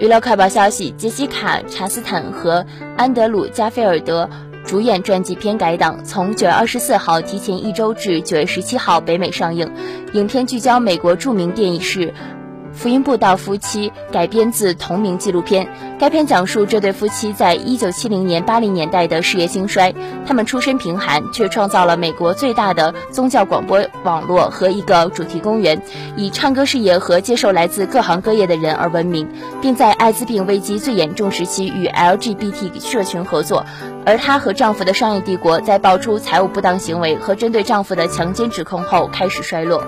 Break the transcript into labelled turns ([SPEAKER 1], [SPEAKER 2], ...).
[SPEAKER 1] 娱乐快报消息：杰西卡·查斯坦和安德鲁·加菲尔德主演传记片改档，从九月二十四号提前一周至九月十七号北美上映。影片聚焦美国著名电影是。福音布道夫妻改编自同名纪录片。该片讲述这对夫妻在一九七零年、八零年代的事业兴衰。他们出身贫寒，却创造了美国最大的宗教广播网络和一个主题公园，以唱歌事业和接受来自各行各业的人而闻名，并在艾滋病危机最严重时期与 LGBT 社群合作。而她和丈夫的商业帝国在爆出财务不当行为和针对丈夫的强奸指控后开始衰落。